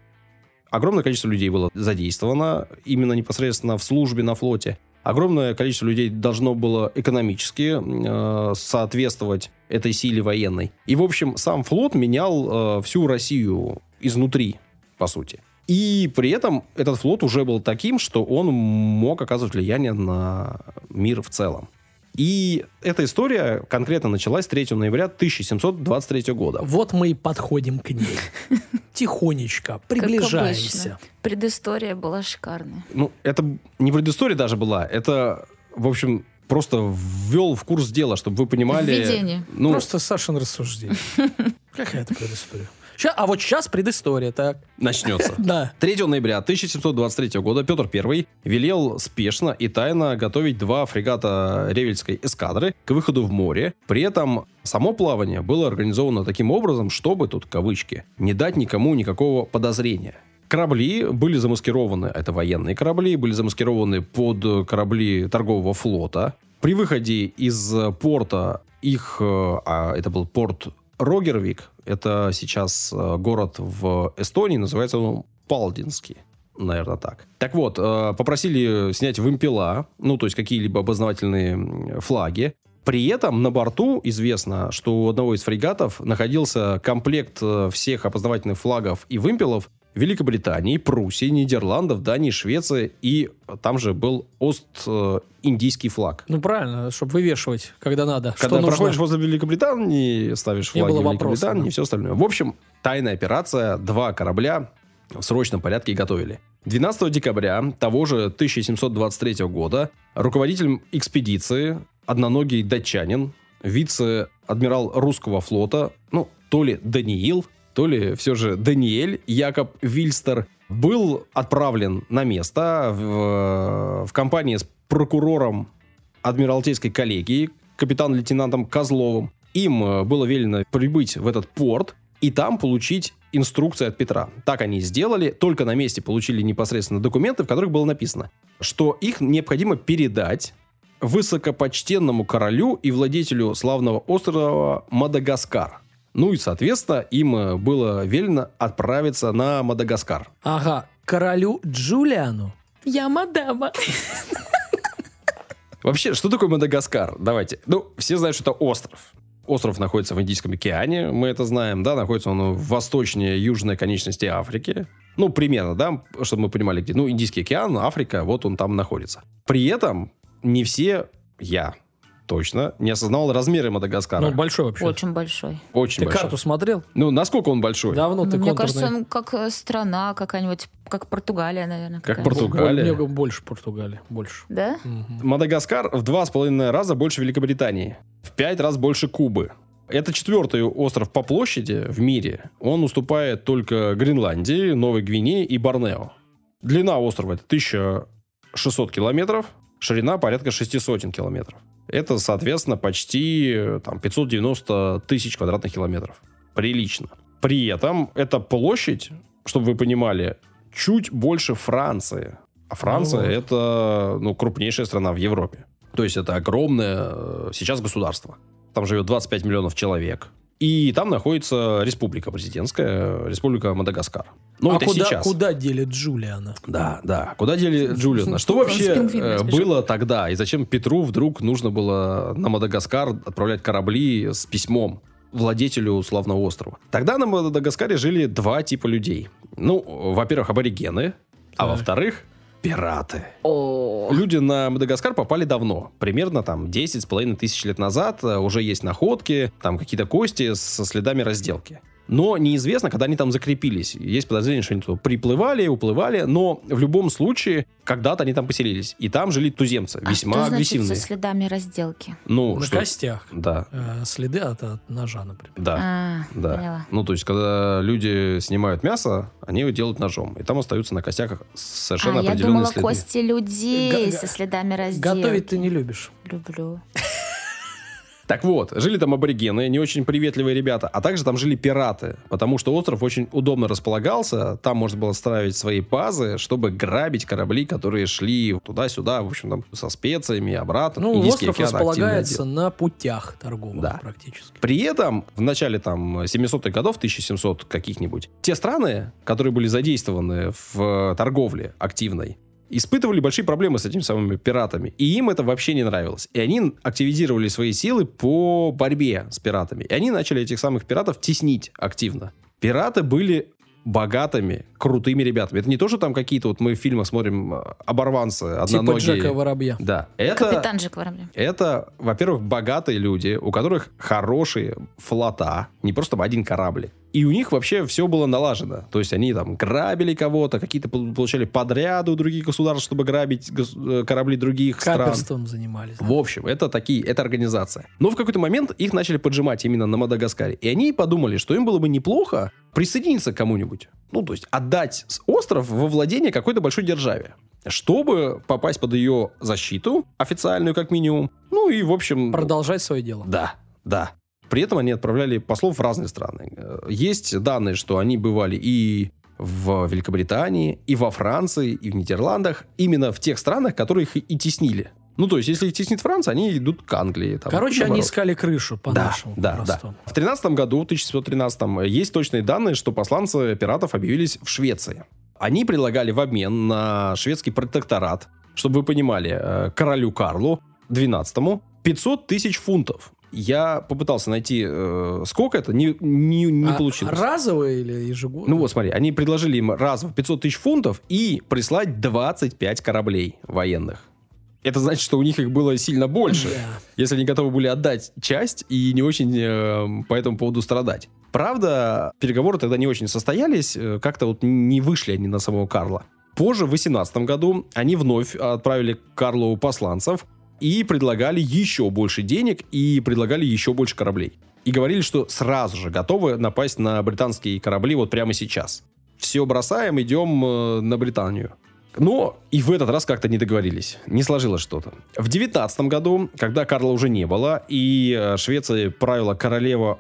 Огромное количество людей было задействовано именно непосредственно в службе на флоте. Огромное количество людей должно было экономически э, соответствовать этой силе военной. И, в общем, сам флот менял э, всю Россию изнутри, по сути. И при этом этот флот уже был таким, что он мог оказывать влияние на мир в целом. И эта история конкретно началась 3 ноября 1723 года. Вот мы и подходим к ней. Тихонечко, приближаемся. Предыстория была шикарная. Ну, это не предыстория даже была, это, в общем, просто ввел в курс дела, чтобы вы понимали... Введение. Ну, просто Сашин рассуждение. Какая это предыстория? Ща, а вот сейчас предыстория, так. Начнется. Да. 3 ноября 1723 года Петр I велел спешно и тайно готовить два фрегата Ревельской эскадры к выходу в море. При этом само плавание было организовано таким образом, чтобы, тут кавычки, не дать никому никакого подозрения. Корабли были замаскированы, это военные корабли, были замаскированы под корабли торгового флота. При выходе из порта их, э, а это был порт Рогервик, это сейчас э, город в Эстонии, называется он Палдинский. Наверное, так. Так вот, э, попросили снять вымпела, ну, то есть какие-либо обозначительные флаги. При этом на борту известно, что у одного из фрегатов находился комплект э, всех опознавательных флагов и вымпелов Великобритании, Пруссии, Нидерландов, Дании, Швеции, и там же был Ост-Индийский флаг. Ну, правильно, чтобы вывешивать, когда надо. Когда что проходишь нужно. возле Великобритании, ставишь флаги Великобритании да. и все остальное. В общем, тайная операция, два корабля в срочном порядке готовили. 12 декабря того же 1723 года руководителем экспедиции, одноногий датчанин, вице-адмирал русского флота, ну, то ли Даниил, то ли все же Даниэль Якоб Вильстер был отправлен на место в, в компании с прокурором Адмиралтейской коллегии, капитан-лейтенантом Козловым. Им э, было велено прибыть в этот порт и там получить инструкции от Петра. Так они и сделали, только на месте получили непосредственно документы, в которых было написано, что их необходимо передать высокопочтенному королю и владетелю славного острова Мадагаскар. Ну и, соответственно, им э, было велено отправиться на Мадагаскар. Ага, королю Джулиану. Я мадама. Вообще, что такое Мадагаскар? Давайте. Ну, все знают, что это остров. Остров находится в Индийском океане, мы это знаем, да, находится он в восточнее южной конечности Африки. Ну, примерно, да, чтобы мы понимали, где. Ну, Индийский океан, Африка, вот он там находится. При этом не все, я точно не осознавал размеры Мадагаскара. Ну, он большой вообще. Очень большой. Очень Ты большой. карту смотрел? Ну, насколько он большой? Давно Ну, ты мне контурный. кажется, он как э, страна какая-нибудь, как Португалия, наверное. Как. Португалия. Бо- бо- больше Португалии. Больше. Да? Мгм. Мадагаскар в два с половиной раза больше Великобритании. В пять раз больше Кубы. Это четвертый остров по площади в мире. Он уступает только Гренландии, Новой Гвинее и Борнео. Длина острова это 1600 километров, ширина порядка 600 километров. Это, соответственно, почти там, 590 тысяч квадратных километров. Прилично. При этом эта площадь, чтобы вы понимали, чуть больше Франции. А Франция вот. это ну, крупнейшая страна в Европе. То есть это огромное э, сейчас государство. Там живет 25 миллионов человек. И там находится республика президентская, республика Мадагаскар. Ну, а это куда, сейчас. куда делит Джулиана? Да, да. Куда дели Джулиана? Что вообще было тогда? И зачем Петру вдруг нужно было на Мадагаскар отправлять корабли с письмом владетелю славного острова? Тогда на Мадагаскаре жили два типа людей. Ну, во-первых, аборигены, а во-вторых, пираты. О, Люди на Мадагаскар попали давно. Примерно там 10 с половиной тысяч лет назад. Э, Уже есть находки, там какие-то кости со следами разделки. Но неизвестно, когда они там закрепились. Есть подозрение, что они туда приплывали, уплывали, но в любом случае, когда-то они там поселились. И там жили туземцы, а весьма что значит агрессивные. со следами разделки? Ну, На что... костях. Да, Э, следы от, от ножа, например. да. А, Да. поняла. Ну, то есть, когда люди снимают мясо, они его делают ножом. И там остаются на костях совершенно А, я определенные думала, следы. кости людей га- со следами разделки. Готовить ты не любишь. Люблю. Так вот, жили там аборигены, не очень приветливые ребята, а также там жили пираты, потому что остров очень удобно располагался, там можно было ставить свои базы, чтобы грабить корабли, которые шли туда-сюда, в общем, там со специями обратно. Ну, Индийский остров океан располагается на путях торговых Да. практически. При этом в начале там 700-х годов, 1700 каких-нибудь, те страны, которые были задействованы в торговле активной, испытывали большие проблемы с этими самыми пиратами. И им это вообще не нравилось. И они активизировали свои силы по борьбе с пиратами. И они начали этих самых пиратов теснить активно. Пираты были богатыми, крутыми ребятами. Это не то, что там какие-то, вот мы в фильмах смотрим, э, оборванцы, Типа одноногие. Джека Воробья. Да, это... Капитан Джек Воробьев. Это, во-первых, богатые люди, у которых хорошие флота, не просто один корабль. И у них вообще все было налажено. То есть они там грабили кого-то, какие-то пол- получали подряды у других государств, чтобы грабить э, корабли других стран. Каперством занимались. да. В общем, это такие, это организация. Но в какой-то момент их начали поджимать именно на Мадагаскаре. И они подумали, что им было бы неплохо присоединиться к кому-нибудь. Ну, то есть отдать остров во владение какой-то большой державе. Чтобы попасть под ее защиту, официальную как минимум. Ну и, в общем... Продолжать свое дело. Да, да. При этом они отправляли послов в разные страны. Э, Есть данные, что они бывали и в Великобритании, и во Франции, и в Нидерландах. Именно в тех странах, которые их и теснили. Ну, то есть, если их теснит Франция, они идут к Англии. там, Короче, они искали крышу по Да, нашему да, да. простому. В 13 году, 1713, есть точные данные, что посланцы пиратов объявились в Швеции. Они предлагали в обмен на шведский протекторат, чтобы вы понимали, э, королю Карлу XII 500 тысяч фунтов. Я попытался найти, э, сколько это, не, не, не А получилось. Разовые или ежегодно? Ну вот смотри, они предложили им разово 500 тысяч фунтов и прислать 25 кораблей военных. Это значит, что у них их было сильно больше Да. если они готовы были отдать часть и не очень э, по этому поводу страдать. Правда, переговоры тогда не очень состоялись, э, как-то вот не вышли они на самого Карла. Позже, в 18 году, они вновь отправили Карлу посланцев и предлагали еще больше денег и предлагали еще больше кораблей. И говорили, что сразу же готовы напасть на британские корабли вот прямо сейчас. Все бросаем, идем э, на Британию. Но и в этот раз как-то не договорились. Не сложилось что-то. В 19 году, когда Карла уже не было, и э, Швецией правила королева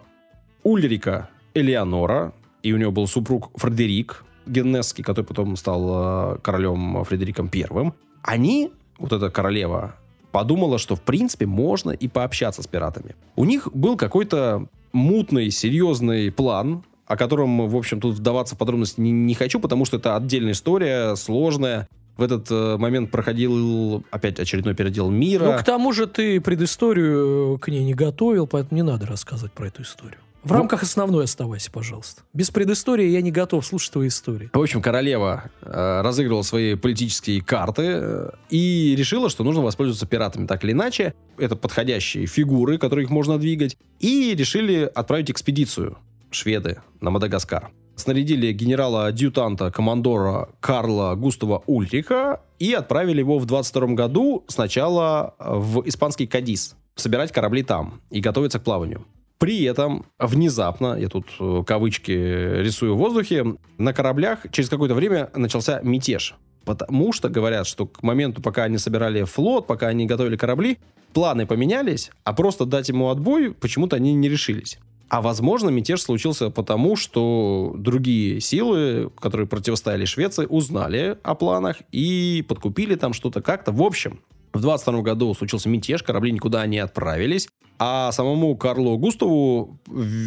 Ульрика Элеонора, и у нее был супруг Фредерик Геннесский, который потом стал э, королем Фредериком Первым, они, вот эта королева, подумала, что в принципе можно и пообщаться с пиратами. У них был какой-то мутный, серьезный план, о котором, в общем, тут вдаваться в подробности не, не хочу, потому что это отдельная история, сложная. В этот э, момент проходил опять очередной передел мира. Ну, к тому же ты предысторию э, к ней не готовил, поэтому не надо рассказывать про эту историю. В рамках основной оставайся, пожалуйста. Без предыстории я не готов слушать твои истории. В общем, королева э, разыгрывала свои политические карты э, и решила, что нужно воспользоваться пиратами так или иначе. Это подходящие фигуры, которые их можно двигать. И решили отправить экспедицию шведы на Мадагаскар. Снарядили генерала-адъютанта командора Карла Густава Ульриха и отправили его в 22 году сначала в испанский Кадис собирать корабли там и готовиться к плаванию. При этом внезапно, я тут э, кавычки рисую в воздухе, на кораблях через какое-то время начался мятеж. Потому что говорят, что к моменту, пока они собирали флот, пока они готовили корабли, планы поменялись, а просто дать ему отбой почему-то они не решились. А возможно, мятеж случился потому, что другие силы, которые противостояли Швеции, узнали о планах и подкупили там что-то как-то. В общем, в 22 году случился мятеж, корабли никуда не отправились, а самому Карлу Густаву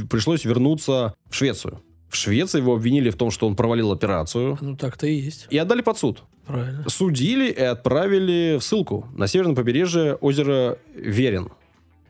пришлось вернуться в Швецию. В Швеции его обвинили в том, что он провалил операцию. Ну, так-то и есть. И отдали под суд. Правильно. Судили и отправили в ссылку на северном побережье озера Верен.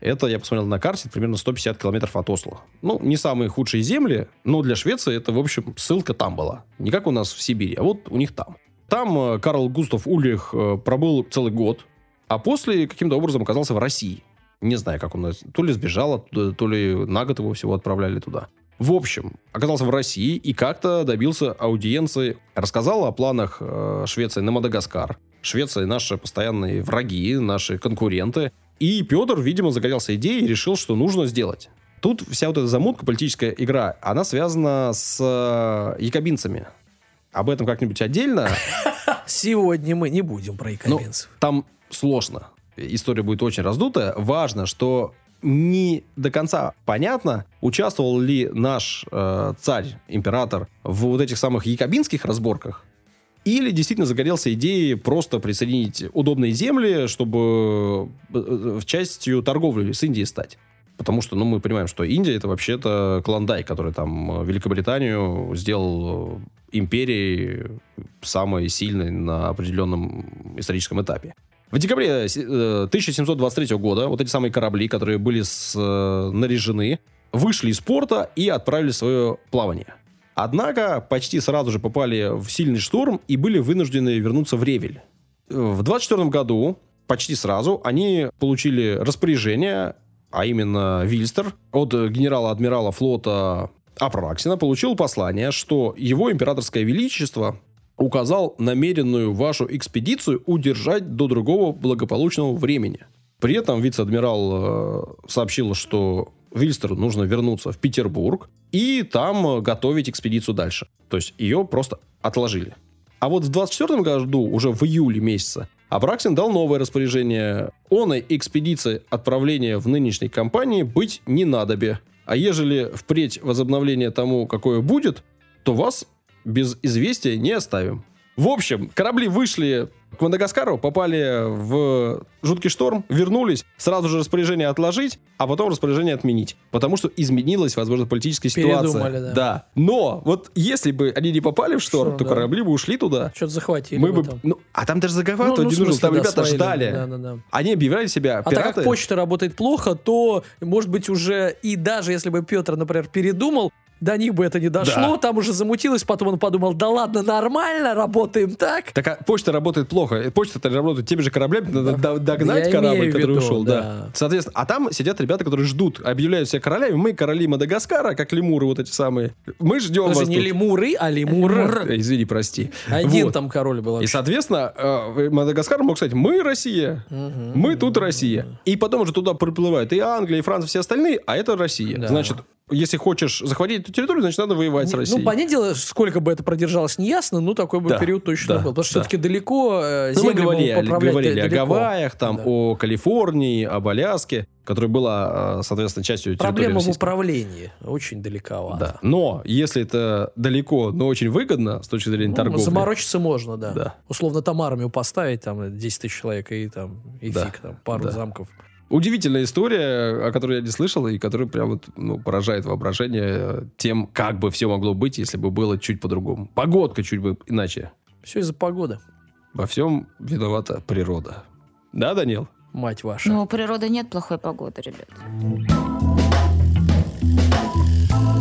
Это, я посмотрел на карте, примерно 150 километров от Осло. Ну, не самые худшие земли, но для Швеции это, в общем, ссылка там была. Не как у нас в Сибири, а вот у них там. Там э, Карл Густав Ульрих э, пробыл целый год, а после каким-то образом оказался в России. Не знаю, как он то ли сбежал оттуда, то ли на год его всего отправляли туда. В общем, оказался в России и как-то добился аудиенции. Рассказал о планах э, Швеции на Мадагаскар. Швеция наши постоянные враги, наши конкуренты. И Петр, видимо, загорелся идеей и решил, что нужно сделать. Тут вся вот эта замутка, политическая игра, она связана с э, якобинцами. Об этом как-нибудь отдельно. Сегодня мы не будем про якобинцев. Ну, там сложно. История будет очень раздутая. Важно, что не до конца понятно, участвовал ли наш э, царь, император в вот этих самых якобинских разборках, или действительно загорелся идеей просто присоединить удобные земли, чтобы э, в частью торговли с Индией стать. Потому что, ну, мы понимаем, что Индия это вообще-то клондайк, который там Великобританию сделал империей самой сильной на определенном историческом этапе. В декабре 1723 э, года вот эти самые корабли, которые были снаряжены, вышли из порта и отправили свое плавание. Однако почти сразу же попали в сильный шторм и были вынуждены вернуться в Ревель. В 24 году, почти сразу, они получили распоряжение, а именно Вильстер, от генерала-адмирала флота Апраксина, получил послание, что его императорское величество указал намеренную вашу экспедицию удержать до другого благополучного времени. При этом вице-адмирал э, сообщил, что Вильстеру нужно вернуться в Петербург и там э, готовить экспедицию дальше. То есть ее просто отложили. А вот в 24 году, уже в июле месяце, Абраксин дал новое распоряжение. Оной экспедиции отправления в нынешней кампании быть не надобе. А ежели впредь возобновление тому, какое будет, то вас без известия не оставим. В общем, корабли вышли к Мадагаскару, попали в жуткий шторм, вернулись, сразу же распоряжение отложить, а потом распоряжение отменить. Потому что изменилась, возможно, политическая ситуация. да. да. Но вот если бы они не попали в шторм, Шторм, то да. корабли бы ушли туда. Что-то захватили Мы бы, ну, а там даже захватывать ну, ну, не нужно, там да, ребята ждали. Да, да, да. Они объявляли себя а пираты. так как почта работает плохо, то, может быть, уже и даже если бы Петр, например, передумал, до них бы это не дошло, да. там уже замутилось, потом он подумал, да ладно, нормально, работаем так. Так а почта работает плохо, почта-то работает теми же кораблями, надо да. догнать Я корабль, который виду, ушел, да. да. Соответственно, а там сидят ребята, которые ждут, объявляют себя королями, мы короли Мадагаскара, как лемуры вот эти самые, мы ждем Даже вас не тут. лемуры, а лемур. Извини, прости. Один вот. там король был. И, соответственно, э, Мадагаскар мог сказать, мы Россия, угу. мы тут Россия. И потом уже туда приплывают и Англия, и Франция, все остальные, а это Россия. Да. Значит, если хочешь захватить эту территорию, значит, надо воевать с Россией. Ну, понятное дело, сколько бы это продержалось, не ясно, но такой бы да, период точно да, был. Потому что да. все-таки далеко э, ну, Мы говорили, говорили далеко. о Гавайях, там, да. о Калифорнии, об Аляске, которая была, э, соответственно, частью территории Проблема в управлении. Очень далековато. Да. Но если это далеко, но очень выгодно с точки зрения ну, торговли... Заморочиться можно, да. да. Условно, там армию поставить, там, 10 тысяч человек, и там, и да. фиг, там, пару да. замков. Удивительная история, о которой я не слышал, и которая прям вот, ну, поражает воображение тем, как бы все могло быть, если бы было чуть по-другому. Погодка чуть бы иначе. Все из-за погоды. Во всем виновата природа. Да, Данил? Мать ваша. Ну, у природы нет плохой погоды, ребят.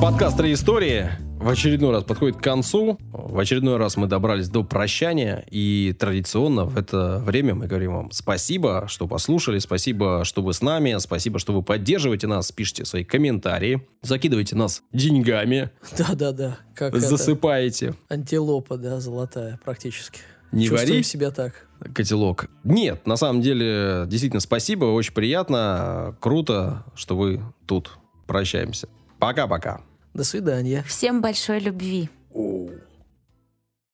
Подкаст «Три истории» в очередной раз подходит к концу. В очередной раз мы добрались до прощания. И традиционно в это время мы говорим вам спасибо, что послушали, спасибо, что вы с нами, спасибо, что вы поддерживаете нас, пишите свои комментарии, закидывайте нас деньгами, Да-да-да. Как засыпаете. антилопа, да, золотая практически. Не Чувствуем вари. себя так. котелок. Нет, на самом деле, действительно, спасибо, очень приятно, круто, что вы тут. Прощаемся. Пока-пока. До свидания. Всем большой любви. Оу.